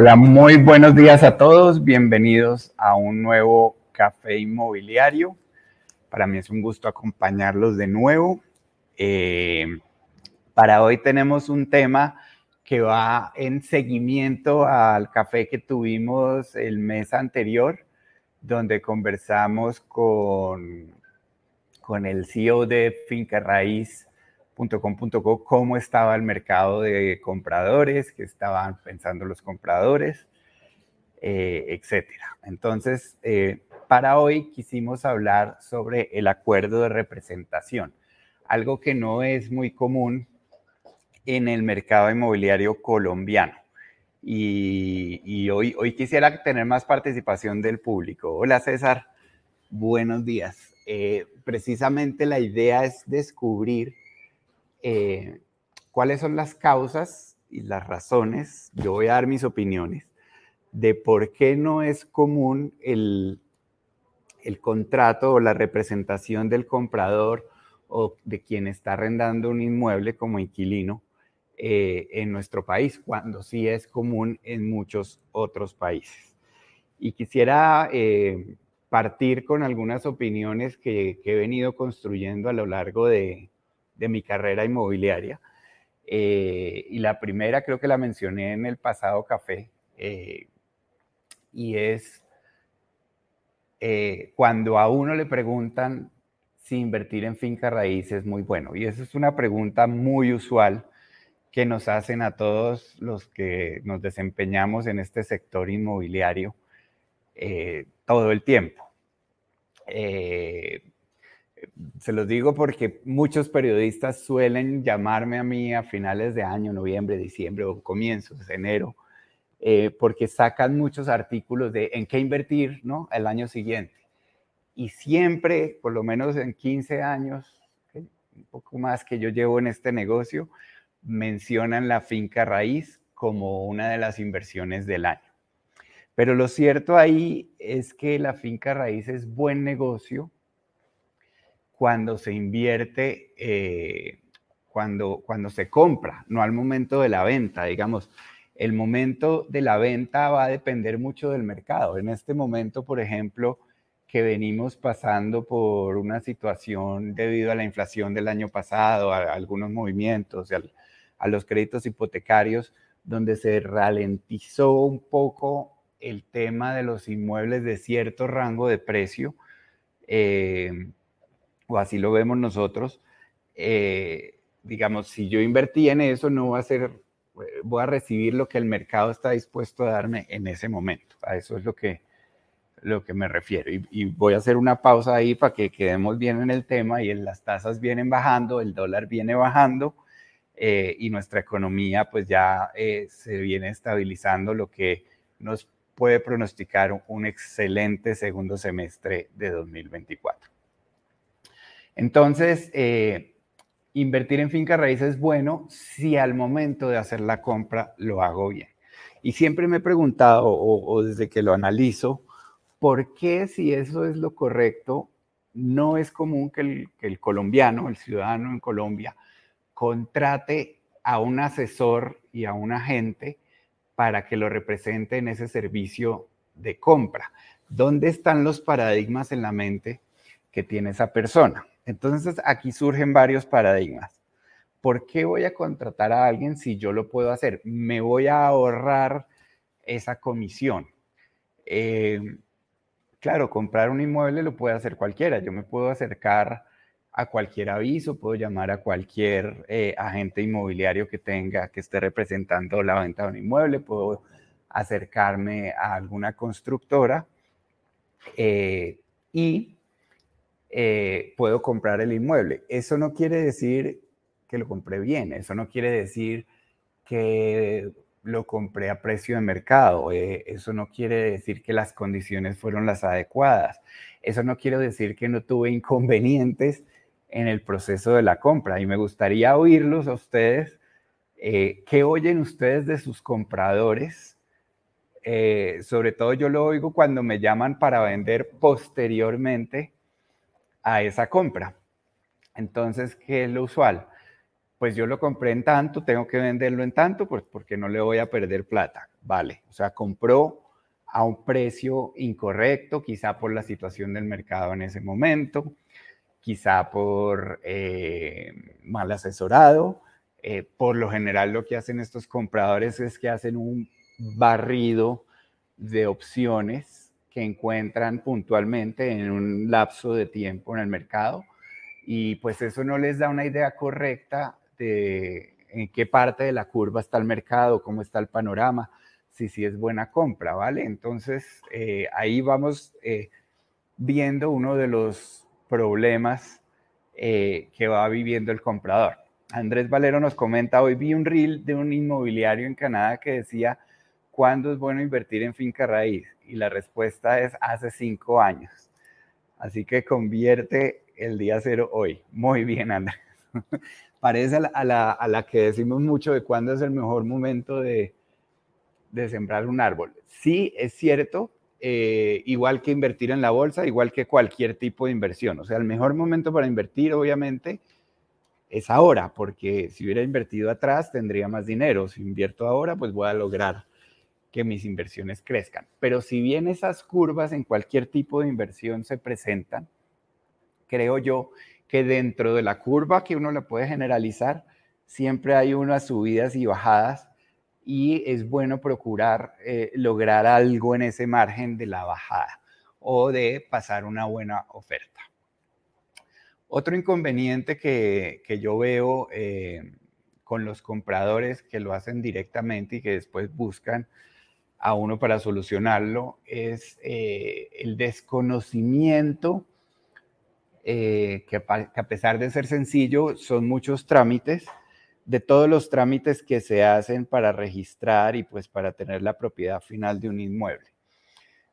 Hola, muy buenos días a todos. Bienvenidos a un nuevo café inmobiliario. Para mí es un gusto acompañarlos de nuevo. Eh, para hoy tenemos un tema que va en seguimiento al café que tuvimos el mes anterior, donde conversamos con, con el CEO de Finca Raíz, .com.co cómo estaba el mercado de compradores, qué estaban pensando los compradores, eh, etcétera. Entonces, eh, para hoy quisimos hablar sobre el acuerdo de representación, algo que no es muy común en el mercado inmobiliario colombiano. Y, hoy, hoy quisiera tener más participación del público. Hola César, buenos días. Eh, precisamente la idea es descubrir eh, cuáles son las causas y las razones, yo voy a dar mis opiniones, de por qué no es común el, el contrato o la representación del comprador o de quien está arrendando un inmueble como inquilino eh, en nuestro país, cuando sí es común en muchos otros países. Y quisiera eh, partir con algunas opiniones que, he venido construyendo a lo largo de, de mi carrera inmobiliaria. Eh, y la primera creo que la mencioné en el pasado café, eh, y es eh, cuando a uno le preguntan si invertir en finca raíz es muy bueno. Y esa es una pregunta muy usual que nos hacen a todos los que nos desempeñamos en este sector inmobiliario todo el tiempo se los digo porque muchos periodistas suelen llamarme a mí a finales de año, noviembre, diciembre o comienzos, de enero, eh, porque sacan muchos artículos de en qué invertir ¿no? el año siguiente. Y siempre, por lo menos en 15 años, un poco más que yo llevo en este negocio, mencionan la finca raíz como una de las inversiones del año. Pero lo cierto ahí es que la finca raíz es buen negocio cuando se invierte, eh, cuando, cuando se compra, no al momento de la venta. Digamos, el momento de la venta va a depender mucho del mercado. En este momento, por ejemplo, que venimos pasando por una situación debido a la inflación del año pasado, a, algunos movimientos, a, a, los créditos hipotecarios, donde se ralentizó un poco el tema de los inmuebles de cierto rango de precio. Eh, o así lo vemos nosotros, eh, digamos, si yo invertí en eso, no va a ser, voy a recibir lo que el mercado está dispuesto a darme en ese momento. A eso es lo que, lo que me refiero. Y, voy a hacer una pausa ahí para que quedemos bien en el tema y en las tasas vienen bajando, el dólar viene bajando eh, y nuestra economía pues ya eh, se viene estabilizando, lo que nos puede pronosticar un excelente segundo semestre de 2024. Entonces, eh, invertir en finca raíz es bueno si al momento de hacer la compra lo hago bien. Y siempre me he preguntado, o, desde que lo analizo, ¿por qué si eso es lo correcto, no es común que el, que el colombiano, el ciudadano en Colombia, contrate a un asesor y a un agente para que lo represente en ese servicio de compra? ¿Dónde están los paradigmas en la mente que tiene esa persona? Entonces aquí surgen varios paradigmas. ¿Por qué voy a contratar a alguien si yo lo puedo hacer? Me voy a ahorrar esa comisión. Eh, claro, comprar un inmueble lo puede hacer cualquiera. Yo me puedo acercar a cualquier aviso, puedo llamar a cualquier eh, agente inmobiliario que tenga, que esté representando la venta de un inmueble, puedo acercarme a alguna constructora eh, y eh, puedo comprar el inmueble. Eso no quiere decir que lo compré bien, eso no quiere decir que lo compré a precio de mercado, eh, eso no quiere decir que las condiciones fueron las adecuadas, eso no quiere decir que no tuve inconvenientes en el proceso de la compra. Y me gustaría oírlos a ustedes, eh, ¿qué oyen ustedes de sus compradores? sobre todo yo lo oigo cuando me llaman para vender posteriormente a esa compra. Entonces, ¿qué es lo usual? Pues yo lo compré en tanto, tengo que venderlo en tanto, pues porque no le voy a perder plata. vale. O sea, compró a un precio incorrecto, quizá por la situación del mercado en ese momento, quizá por eh, mal asesorado. Eh, por lo general lo que hacen estos compradores es que hacen un barrido de opciones que encuentran puntualmente en un lapso de tiempo en el mercado y pues eso no les da una idea correcta de en qué parte de la curva está el mercado, cómo está el panorama, si sí es buena compra, ¿vale? Entonces eh, ahí vamos eh, viendo uno de los problemas eh, que va viviendo el comprador. Andrés Valero nos comenta, hoy vi un reel de un inmobiliario en Canadá que decía, ¿cuándo es bueno invertir en finca raíz? Y la respuesta es hace cinco años. Así que convierte el día cero hoy. Muy bien, Andrés. Parece a la, que decimos mucho de cuándo es el mejor momento de, sembrar un árbol. Sí, es cierto, eh, igual que invertir en la bolsa, igual que cualquier tipo de inversión. O sea, el mejor momento para invertir, obviamente, es ahora, porque si hubiera invertido atrás, tendría más dinero. Si invierto ahora, pues voy a lograr que mis inversiones crezcan. Pero si bien esas curvas en cualquier tipo de inversión se presentan, creo yo que dentro de la curva que uno le puede generalizar, siempre hay unas subidas y bajadas y es bueno procurar eh, lograr algo en ese margen de la bajada o de pasar una buena oferta. Otro inconveniente que, yo veo eh, con los compradores que lo hacen directamente y que después buscan a uno para solucionarlo es eh, el desconocimiento, eh, que, a pesar de ser sencillo, son muchos trámites, de todos los trámites que se hacen para registrar y pues para tener la propiedad final de un inmueble.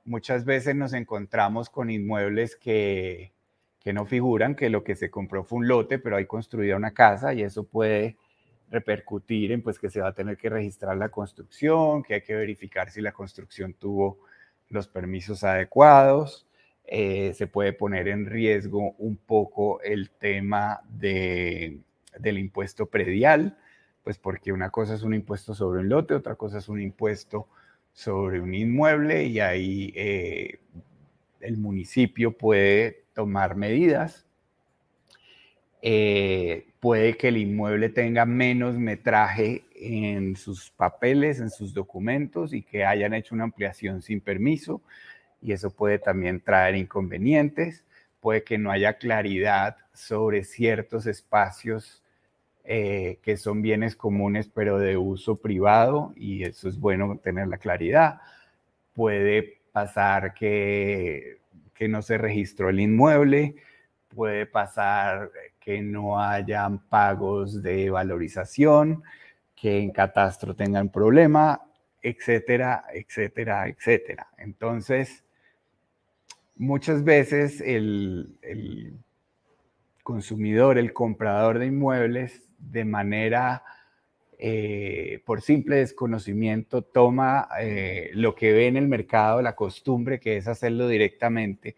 Muchas veces nos encontramos con inmuebles que, que no figuran, que lo que se compró fue un lote, pero hay construida una casa y eso puede repercutir en pues que se va a tener que registrar la construcción, que hay que verificar si la construcción tuvo los permisos adecuados. Eh, se puede poner en riesgo un poco el tema de, del impuesto predial, pues porque una cosa es un impuesto sobre un lote, otra cosa es un impuesto sobre un inmueble y ahí eh, el municipio puede tomar medidas eh, puede que el inmueble tenga menos metraje en sus papeles, en sus documentos y que hayan hecho una ampliación sin permiso y eso puede también traer inconvenientes. Puede que no haya claridad sobre ciertos espacios eh, que son bienes comunes pero de uso privado y eso es bueno tener la claridad. Puede pasar que, que no se registró el inmueble, puede pasar que no hayan pagos de valorización, que en catastro tengan problema, etcétera, etcétera, etcétera. Entonces, muchas veces el, consumidor, el comprador de inmuebles, de manera, eh, por simple desconocimiento, toma eh, lo que ve en el mercado, la costumbre que es hacerlo directamente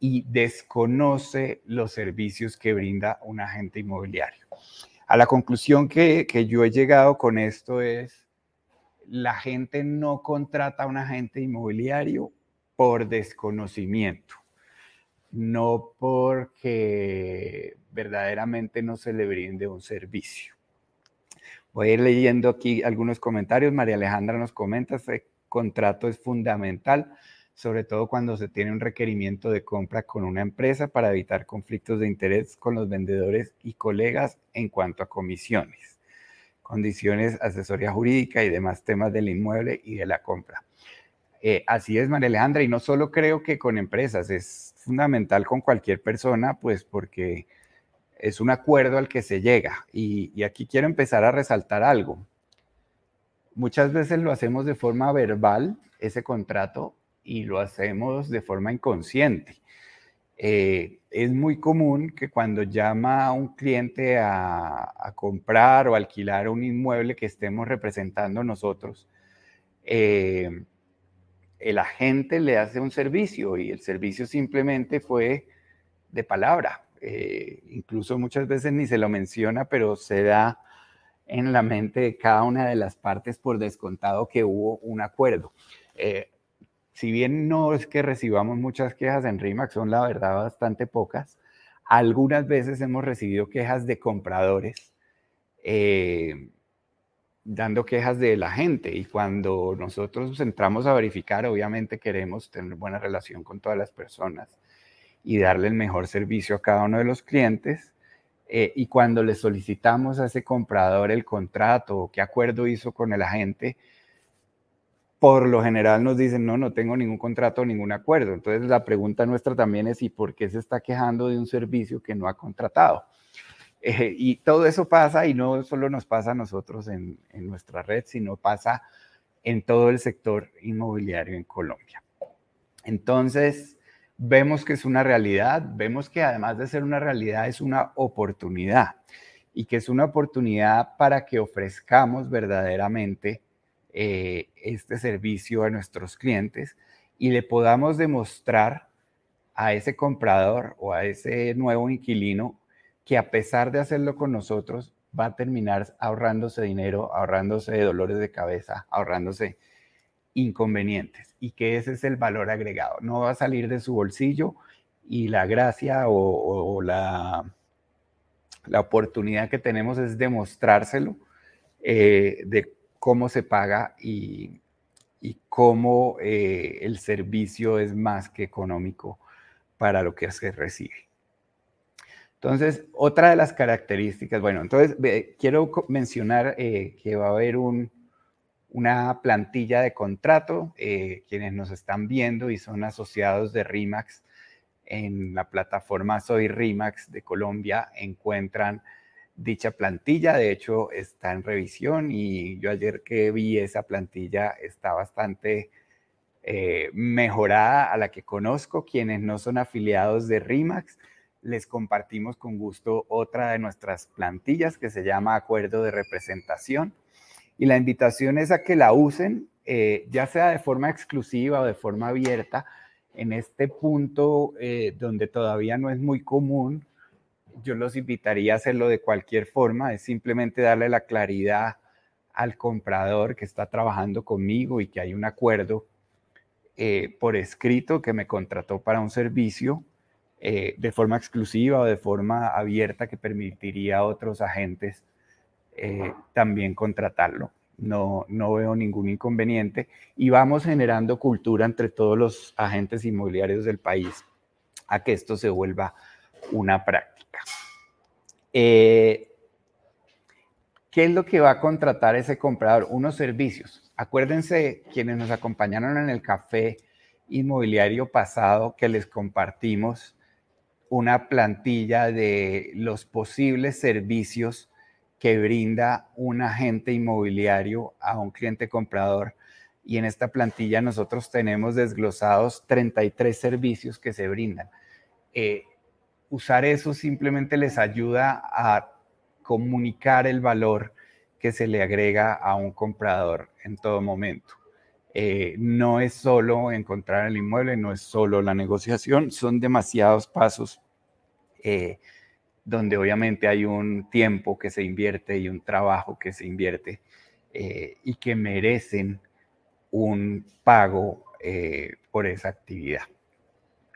y desconoce los servicios que brinda un agente inmobiliario. A la conclusión que, yo he llegado con esto es, la gente no contrata a un agente inmobiliario por desconocimiento, no porque verdaderamente no se le brinde un servicio. Voy a ir leyendo aquí algunos comentarios. María Alejandra nos comenta, ese contrato es fundamental sobre todo cuando se tiene un requerimiento de compra con una empresa para evitar conflictos de interés con los vendedores y colegas en cuanto a comisiones, condiciones, asesoría jurídica y demás temas del inmueble y de la compra. Eh, así es, María Alejandra, y no solo creo que con empresas, es fundamental con cualquier persona, pues porque es un acuerdo al que se llega. Y, y aquí quiero empezar a resaltar algo. Muchas veces lo hacemos de forma verbal, ese contrato, y lo hacemos de forma inconsciente. Eh, es muy común que cuando llama a un cliente a, comprar o alquilar un inmueble que estemos representando nosotros, eh, el agente le hace un servicio y el servicio simplemente fue de palabra. Eh, incluso muchas veces ni se lo menciona, pero se da en la mente de cada una de las partes por descontado que hubo un acuerdo. Si bien no es que recibamos muchas quejas en RIMAX, son la verdad bastante pocas, algunas veces hemos recibido quejas de compradores eh, dando quejas de la gente y cuando nosotros entramos a verificar, obviamente queremos tener buena relación con todas las personas y darle el mejor servicio a cada uno de los clientes. Eh, y cuando le solicitamos a ese comprador el contrato o qué acuerdo hizo con el agente, por lo general nos dicen, no, no tengo ningún contrato, ningún acuerdo. Entonces la pregunta nuestra también es, ¿y por qué se está quejando de un servicio que no ha contratado? Eh, y todo eso pasa y no solo nos pasa a nosotros en, en nuestra red, sino pasa en todo el sector inmobiliario en Colombia. Entonces, vemos que es una realidad, vemos que además de ser una realidad es una oportunidad y que es una oportunidad para que ofrezcamos verdaderamente eh, este servicio a nuestros clientes y le podamos demostrar a ese comprador o a ese nuevo inquilino que a pesar de hacerlo con nosotros, va a terminar ahorrándose dinero, ahorrándose dolores de cabeza, ahorrándose inconvenientes y que ese es el valor agregado. No va a salir de su bolsillo y la gracia o, la, la, oportunidad que tenemos es demostrárselo eh, de cómo se paga y, cómo eh, el servicio es más que económico para lo que se recibe. Entonces, otra de las características, bueno, entonces quiero mencionar eh, que va a haber una plantilla de contrato, eh, quienes nos están viendo y son asociados de RIMAX en la plataforma Soy RIMAX de Colombia encuentran dicha plantilla, de hecho está en revisión y yo ayer que vi esa plantilla está bastante eh, mejorada a la que conozco, quienes no son afiliados de RIMAX les compartimos con gusto otra de nuestras plantillas que se llama Acuerdo de Representación. Y la invitación es a que la usen, eh, ya sea de forma exclusiva o de forma abierta, en este punto eh, donde todavía no es muy común. Yo los invitaría a hacerlo de cualquier forma, es simplemente darle la claridad al comprador que está trabajando conmigo y que hay un acuerdo eh, por escrito que me contrató para un servicio eh, de forma exclusiva o de forma abierta que permitiría a otros agentes eh, también contratarlo. No, no veo ningún inconveniente y vamos generando cultura entre todos los agentes inmobiliarios del país a que esto se vuelva una práctica. Eh, ¿Qué es lo que va a contratar ese comprador? Unos servicios. Acuérdense quienes nos acompañaron en el café inmobiliario pasado que les compartimos una plantilla de los posibles servicios que brinda un agente inmobiliario a un cliente comprador. Y en esta plantilla nosotros tenemos desglosados 33 servicios que se brindan. Eh, usar eso simplemente les ayuda a comunicar el valor que se le agrega a un comprador en todo momento. Eh, no es solo encontrar el inmueble, no es solo la negociación, son demasiados pasos eh, donde obviamente hay un tiempo que se invierte y un trabajo que se invierte eh, y que merecen un pago por esa actividad.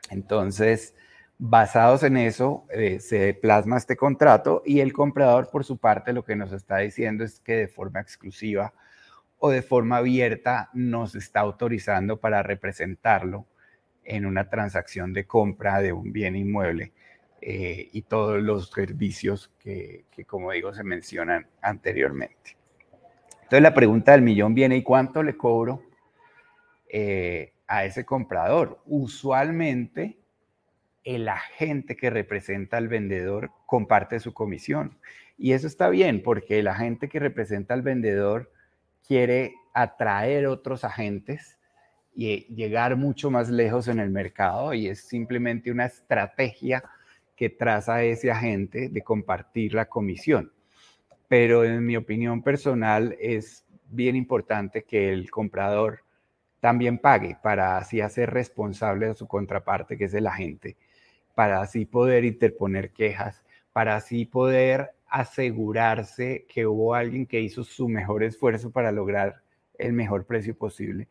Entonces, basados en eso, se plasma este contrato y el comprador, por su parte, lo que nos está diciendo es que de forma exclusiva o de forma abierta nos está autorizando para representarlo en una transacción de compra de un bien inmueble eh, y todos los servicios que, como digo, se mencionan anteriormente. Entonces la pregunta del millón viene, ¿y cuánto le cobro eh, a ese comprador? Usualmente el agente que representa al vendedor comparte su comisión. Y eso está bien, porque el agente que representa al vendedor quiere atraer otros agentes y llegar mucho más lejos en el mercado y es simplemente una estrategia que traza ese agente de compartir la comisión. Pero en mi opinión personal es bien importante que el comprador también pague para así hacer responsable a su contraparte, que es el agente, para así poder interponer quejas, para así poder asegurarse que hubo alguien que hizo su mejor esfuerzo para lograr el mejor precio posible,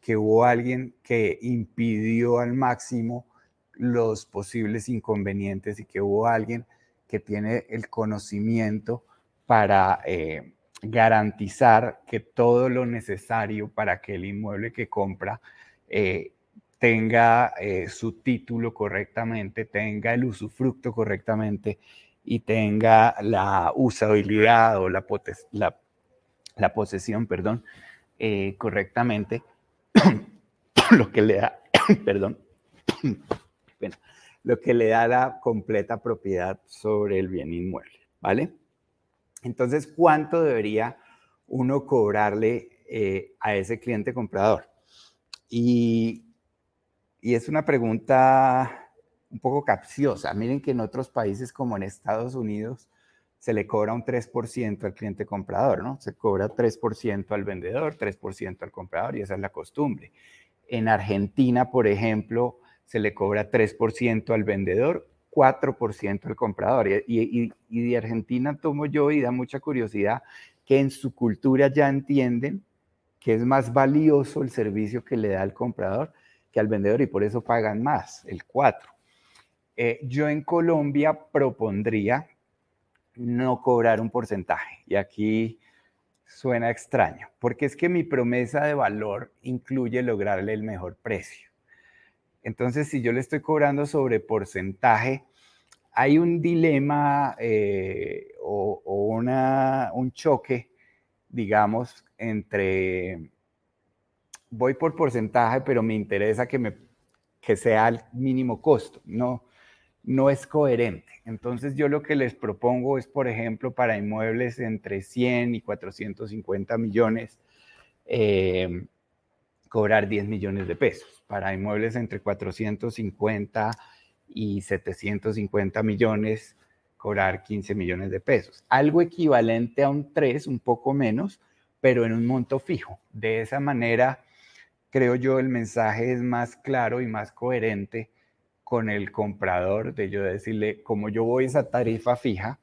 que hubo alguien que impidió al máximo los posibles inconvenientes y que hubo alguien que tiene el conocimiento para eh, garantizar que todo lo necesario para que el inmueble que compra eh, tenga eh, su título correctamente, tenga el usufructo correctamente y tenga la usabilidad o la, posesión, perdón, eh, correctamente, lo que le da, perdón, bueno, lo que le da la completa propiedad sobre el bien inmueble, ¿vale? Entonces, ¿cuánto debería uno cobrarle eh, a ese cliente comprador? Y, y es una pregunta un poco capciosa. Miren que en otros países como en Estados Unidos se le cobra un 3% al cliente comprador, ¿no? Se cobra 3% al vendedor, 3% al comprador y esa es la costumbre. En Argentina, por ejemplo, se le cobra 3% al vendedor, 4% al comprador. Y, y, de Argentina tomo yo y da mucha curiosidad que en su cultura ya entienden que es más valioso el servicio que le da al comprador que al vendedor y por eso pagan más, el 4. Eh, yo en Colombia propondría no cobrar un porcentaje. Y aquí suena extraño, porque es que mi promesa de valor incluye lograrle el mejor precio. Entonces, si yo le estoy cobrando sobre porcentaje, hay un dilema eh, o, una, un choque, digamos, entre voy por porcentaje, pero me interesa que, me, que sea el mínimo costo. No, no es coherente. Entonces yo lo que les propongo es, por ejemplo, para inmuebles entre 100 y 450 millones, eh, cobrar 10 millones de pesos. Para inmuebles entre 450 y 750 millones, cobrar 15 millones de pesos. Algo equivalente a un 3, un poco menos, pero en un monto fijo. De esa manera, creo yo, el mensaje es más claro y más coherente con el comprador, de yo decirle, como yo voy a esa tarifa fija,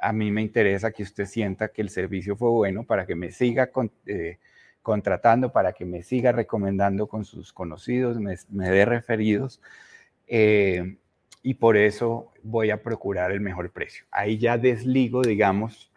a mí me interesa que usted sienta que el servicio fue bueno para que me siga eh, contratando, para que me siga recomendando con sus conocidos, me, dé referidos. Eh, y por eso voy a procurar el mejor precio. Ahí ya desligo, digamos,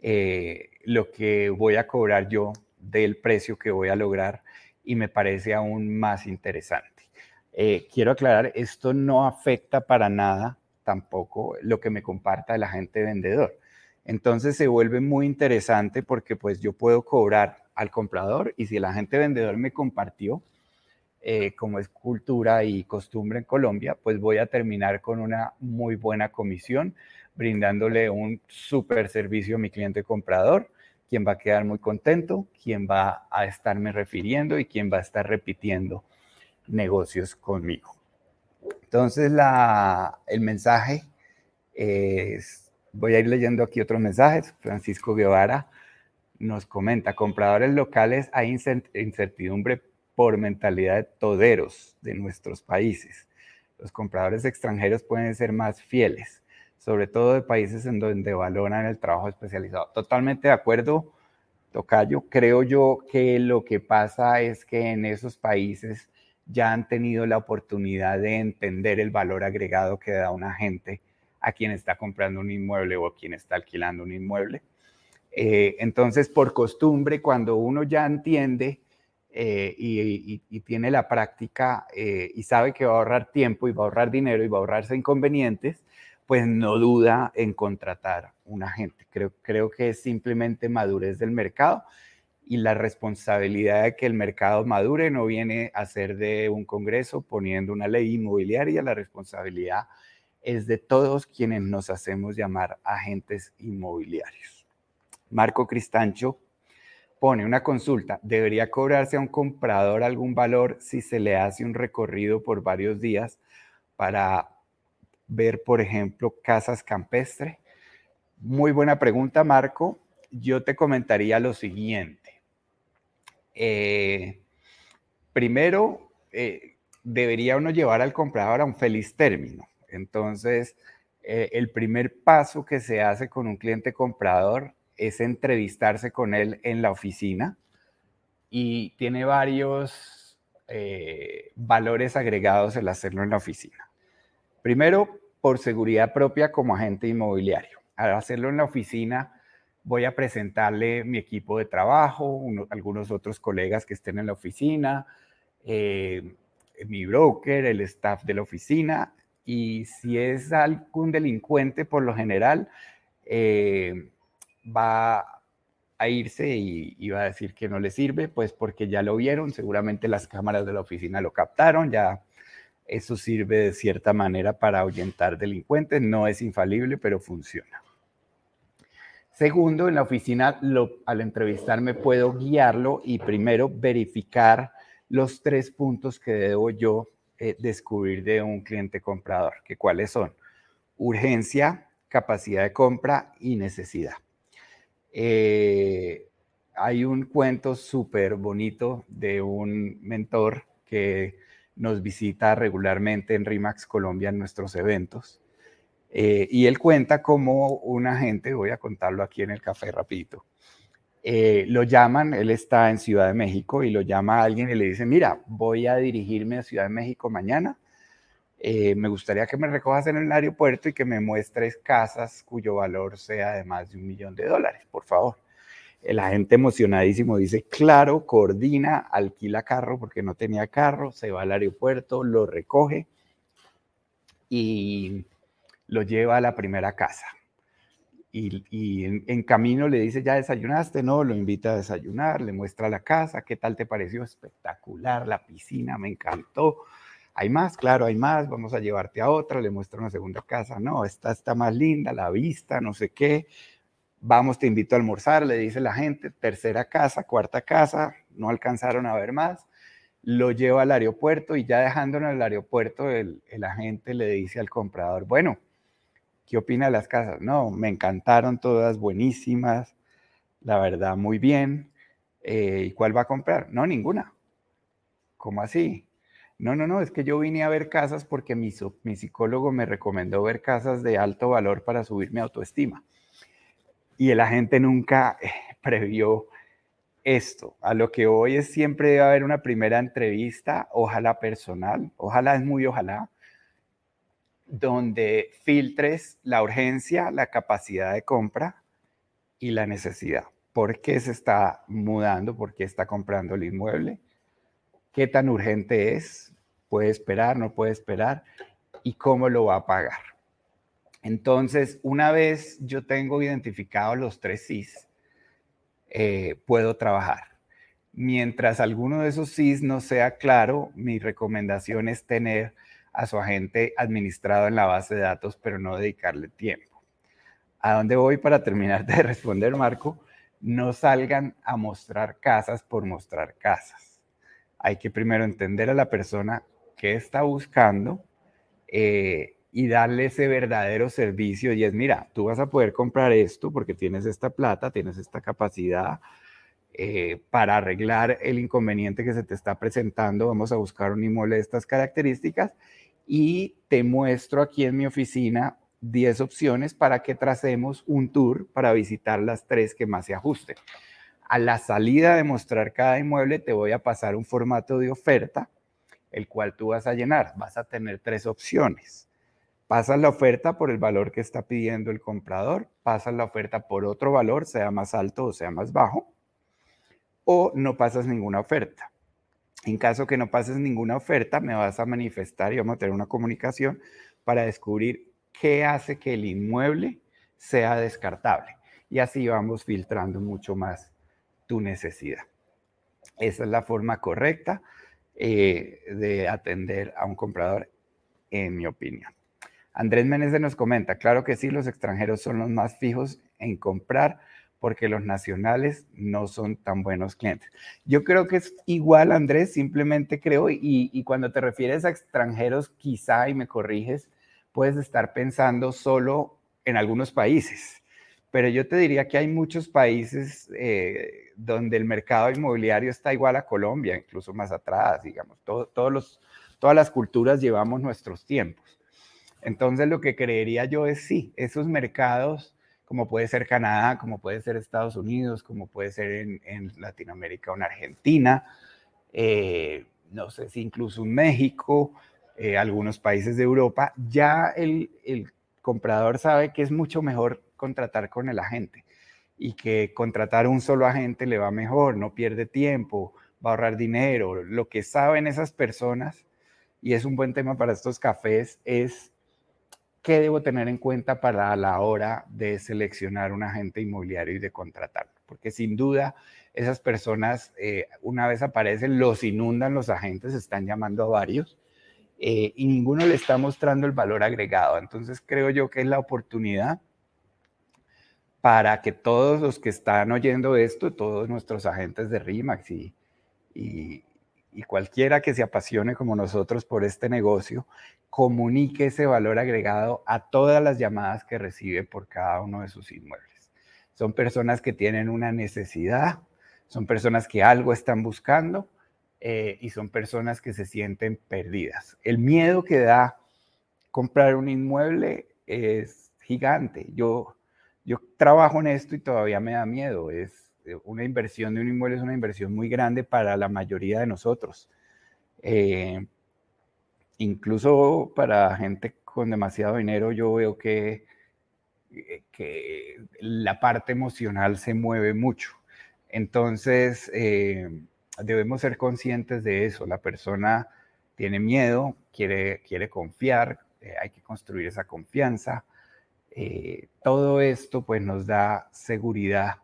eh, lo que voy a cobrar yo del precio que voy a lograr y me parece aún más interesante. Eh, quiero aclarar, esto no afecta para nada tampoco lo que me comparta el agente vendedor. Entonces se vuelve muy interesante porque pues yo puedo cobrar al comprador y si el agente vendedor me compartió, eh, como es cultura y costumbre en Colombia, pues voy a terminar con una muy buena comisión, brindándole un súper servicio a mi cliente comprador, quien va a quedar muy contento, quien va a estarme refiriendo y quien va a estar repitiendo negocios conmigo. Entonces, la, el mensaje es, voy a ir leyendo aquí otros mensajes. Francisco Guevara nos comenta, compradores locales, hay incertidumbre por mentalidad de toderos de nuestros países. Los compradores extranjeros pueden ser más fieles, sobre todo de países en donde valoran el trabajo especializado. Totalmente de acuerdo, Tocayo. Creo yo que lo que pasa es que en esos países ya han tenido la oportunidad de entender el valor agregado que da una gente a quien está comprando un inmueble o a quien está alquilando un inmueble. Eh, entonces, por costumbre, cuando uno ya entiende eh, y, tiene la práctica eh, y sabe que va a ahorrar tiempo y va a ahorrar dinero y va a ahorrarse inconvenientes, pues no duda en contratar un agente. Creo, creo que es simplemente madurez del mercado y la responsabilidad de que el mercado madure no viene a ser de un Congreso poniendo una ley inmobiliaria, la responsabilidad es de todos quienes nos hacemos llamar agentes inmobiliarios. Marco Cristancho pone una consulta, ¿debería cobrarse a un comprador algún valor si se le hace un recorrido por varios días para ver, por ejemplo, casas campestres? Muy buena pregunta, Marco. Yo te comentaría lo siguiente. Eh, primero, eh, debería uno llevar al comprador a un feliz término. Entonces, eh, el primer paso que se hace con un cliente comprador es entrevistarse con él en la oficina y tiene varios valores agregados el hacerlo en la oficina. Primero, por seguridad propia como agente inmobiliario. Al hacerlo en la oficina, voy a presentarle mi equipo de trabajo, algunos otros colegas que estén en la oficina, eh, mi broker, el staff de la oficina, y si es algún delincuente, por lo general, eh, va a irse y, va a decir que no le sirve, pues porque ya lo vieron, seguramente las cámaras de la oficina lo captaron, ya eso sirve de cierta manera para ahuyentar delincuentes, no es infalible, pero funciona. Segundo, en la oficina, al entrevistarme, puedo guiarlo y primero verificar los tres puntos que debo yo eh, descubrir de un cliente comprador, que cuáles son urgencia, capacidad de compra y necesidad. Eh, hay un cuento súper bonito de un mentor que nos visita regularmente en RIMAX Colombia en nuestros eventos eh, y él cuenta como una gente, voy a contarlo aquí en el café rapidito, eh, lo llaman, él está en Ciudad de México y lo llama a alguien y le dice, mira, voy a dirigirme a Ciudad de México mañana, eh, me gustaría que me recojas en el aeropuerto y que me muestres casas cuyo valor sea de más de un millón de dólares, por favor. El agente emocionadísimo dice, claro, coordina, alquila carro porque no tenía carro, se va al aeropuerto, lo recoge y lo lleva a la primera casa. Y, en, camino le dice, ¿ya desayunaste? No, lo invita a desayunar, le muestra la casa, ¿qué tal te pareció? Espectacular, la piscina, me encantó. Hay más, claro, hay más, vamos a llevarte a otra, le muestra una segunda casa, no, esta está más linda, la vista, no sé qué. Vamos, te invito a almorzar, le dice la gente, tercera casa, cuarta casa, no alcanzaron a ver más. Lo lleva al aeropuerto y ya dejándolo en el aeropuerto, el, el agente le dice al comprador, bueno, ¿Qué opina de las casas? No, me encantaron todas, buenísimas, la verdad, muy bien. Eh, ¿Y cuál va a comprar? No, ninguna. ¿Cómo así? No, no, no, es que yo vine a ver casas porque mi, mi psicólogo me recomendó ver casas de alto valor para subir mi autoestima. Y el agente nunca eh, previó esto. A lo que hoy es siempre debe haber una primera entrevista, ojalá personal, ojalá es muy ojalá, donde filtres la urgencia, la capacidad de compra y la necesidad. ¿Por qué se está mudando? ¿Por qué está comprando el inmueble? ¿Qué tan urgente es? ¿Puede esperar? ¿No puede esperar? ¿Y cómo lo va a pagar? Entonces, una vez yo tengo identificados los tres SIS, eh, puedo trabajar. Mientras alguno de esos SIS no sea claro, mi recomendación es tener a su agente administrado en la base de datos, pero no dedicarle tiempo. ¿A dónde voy para terminar de responder, Marco? No salgan a mostrar casas por mostrar casas. Hay que primero entender a la persona qué está buscando eh, y darle ese verdadero servicio. Y es, mira, tú vas a poder comprar esto porque tienes esta plata, tienes esta capacidad, eh, para arreglar el inconveniente que se te está presentando, vamos a buscar un inmueble de estas características y te muestro aquí en mi oficina 10 opciones para que tracemos un tour para visitar las tres que más se ajusten. A la salida de mostrar cada inmueble te voy a pasar un formato de oferta, el cual tú vas a llenar. Vas a tener tres opciones. Pasas la oferta por el valor que está pidiendo el comprador, pasas la oferta por otro valor, sea más alto o sea más bajo, o no pasas ninguna oferta. En caso que no pases ninguna oferta, me vas a manifestar y vamos a tener una comunicación para descubrir qué hace que el inmueble sea descartable. Y así vamos filtrando mucho más tu necesidad. Esa es la forma correcta eh, de atender a un comprador, en mi opinión. Andrés Meneses nos comenta, claro que sí, los extranjeros son los más fijos en comprar porque los nacionales no son tan buenos clientes. Yo creo que es igual, Andrés, simplemente creo, y, cuando te refieres a extranjeros, quizá, y me corriges, puedes estar pensando solo en algunos países, pero yo te diría que hay muchos países eh, donde el mercado inmobiliario está igual a Colombia, incluso más atrás, digamos, todos los, todas las culturas llevamos nuestros tiempos. Entonces lo que creería yo es sí, esos mercados, como puede ser Canadá, como puede ser Estados Unidos, como puede ser en, Latinoamérica o en Argentina, eh, no sé si incluso en México, eh, algunos países de Europa, ya el, el comprador sabe que es mucho mejor contratar con el agente y que contratar un solo agente le va mejor, no pierde tiempo, va a ahorrar dinero. Lo que saben esas personas, y es un buen tema para estos cafés, es qué debo tener en cuenta para la hora de seleccionar un agente inmobiliario y de contratarlo. Porque sin duda esas personas, eh, una vez aparecen, los inundan los agentes, están llamando a varios eh, y ninguno le está mostrando el valor agregado. Entonces creo yo que es la oportunidad para que todos los que están oyendo esto, todos nuestros agentes de RIMAX y, y, cualquiera que se apasione como nosotros por este negocio, comunique ese valor agregado a todas las llamadas que recibe por cada uno de sus inmuebles. Son personas que tienen una necesidad, son personas que algo están buscando eh, y son personas que se sienten perdidas. El miedo que da comprar un inmueble es gigante. Yo, yo trabajo en esto y todavía me da miedo. Es una inversión de un inmueble es una inversión muy grande para la mayoría de nosotros. Eh, incluso para gente con demasiado dinero, yo veo que, que la parte emocional se mueve mucho. Entonces, debemos ser conscientes de eso. La persona tiene miedo, quiere, quiere confiar, eh, hay que construir esa confianza. Eh, todo esto pues nos da seguridad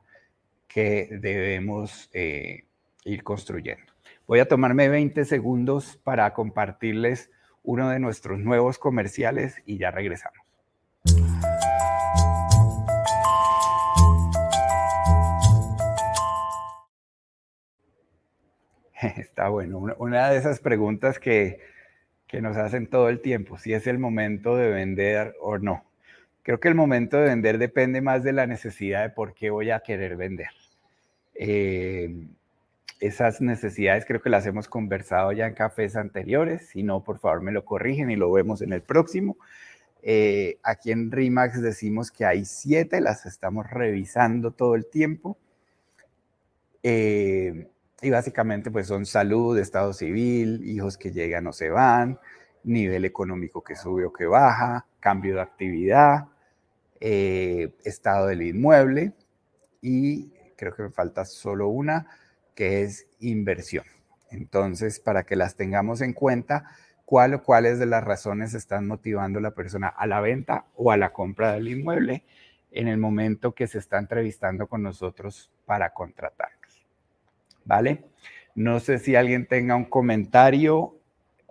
que debemos eh, ir construyendo. Voy a tomarme 20 segundos para compartirles uno de nuestros nuevos comerciales y ya regresamos. Está bueno. Una de esas preguntas que, que nos hacen todo el tiempo, si es el momento de vender o no. Creo que el momento de vender depende más de la necesidad de por qué voy a querer vender. Eh, esas necesidades creo que las hemos conversado ya en cafés anteriores. Si no, por favor me lo corrigen y lo vemos en el próximo. Eh, aquí en RIMAX decimos que hay siete, las estamos revisando todo el tiempo. Eh, y básicamente pues son salud, estado civil, hijos que llegan o se van, nivel económico que sube o que baja, cambio de actividad, eh, estado del inmueble y creo que me falta solo una que es inversión. Entonces, para que las tengamos en cuenta, cuál o cuáles de las razones están motivando a la persona a la venta o a la compra del inmueble en el momento que se está entrevistando con nosotros para contratar. ¿vale? No sé si alguien tenga un comentario,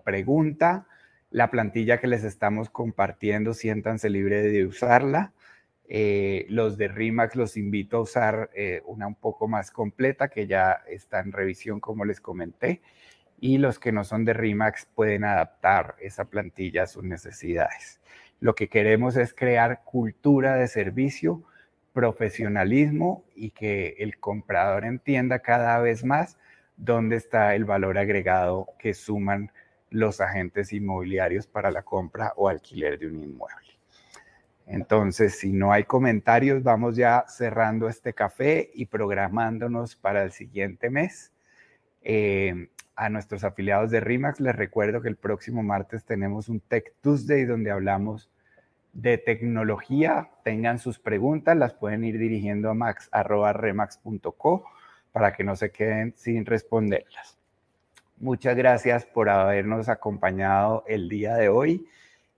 pregunta. La plantilla que les estamos compartiendo, siéntanse libre de usarla. Eh, los de RIMAX los invito a usar eh, una un poco más completa que ya está en revisión, como les comenté. Y los que no son de RIMAX pueden adaptar esa plantilla a sus necesidades. Lo que queremos es crear cultura de servicio profesionalismo y que el comprador entienda cada vez más dónde está el valor agregado que suman los agentes inmobiliarios para la compra o alquiler de un inmueble. Entonces, si no hay comentarios, vamos ya cerrando este café y programándonos para el siguiente mes. Eh, a nuestros afiliados de RIMAX les recuerdo que el próximo martes tenemos un Tech Tuesday donde hablamos de tecnología tengan sus preguntas, las pueden ir dirigiendo a max.remax.co para que no se queden sin responderlas. Muchas gracias por habernos acompañado el día de hoy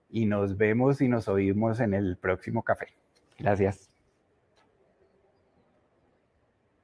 y nos vemos y nos oímos en el próximo café. Gracias.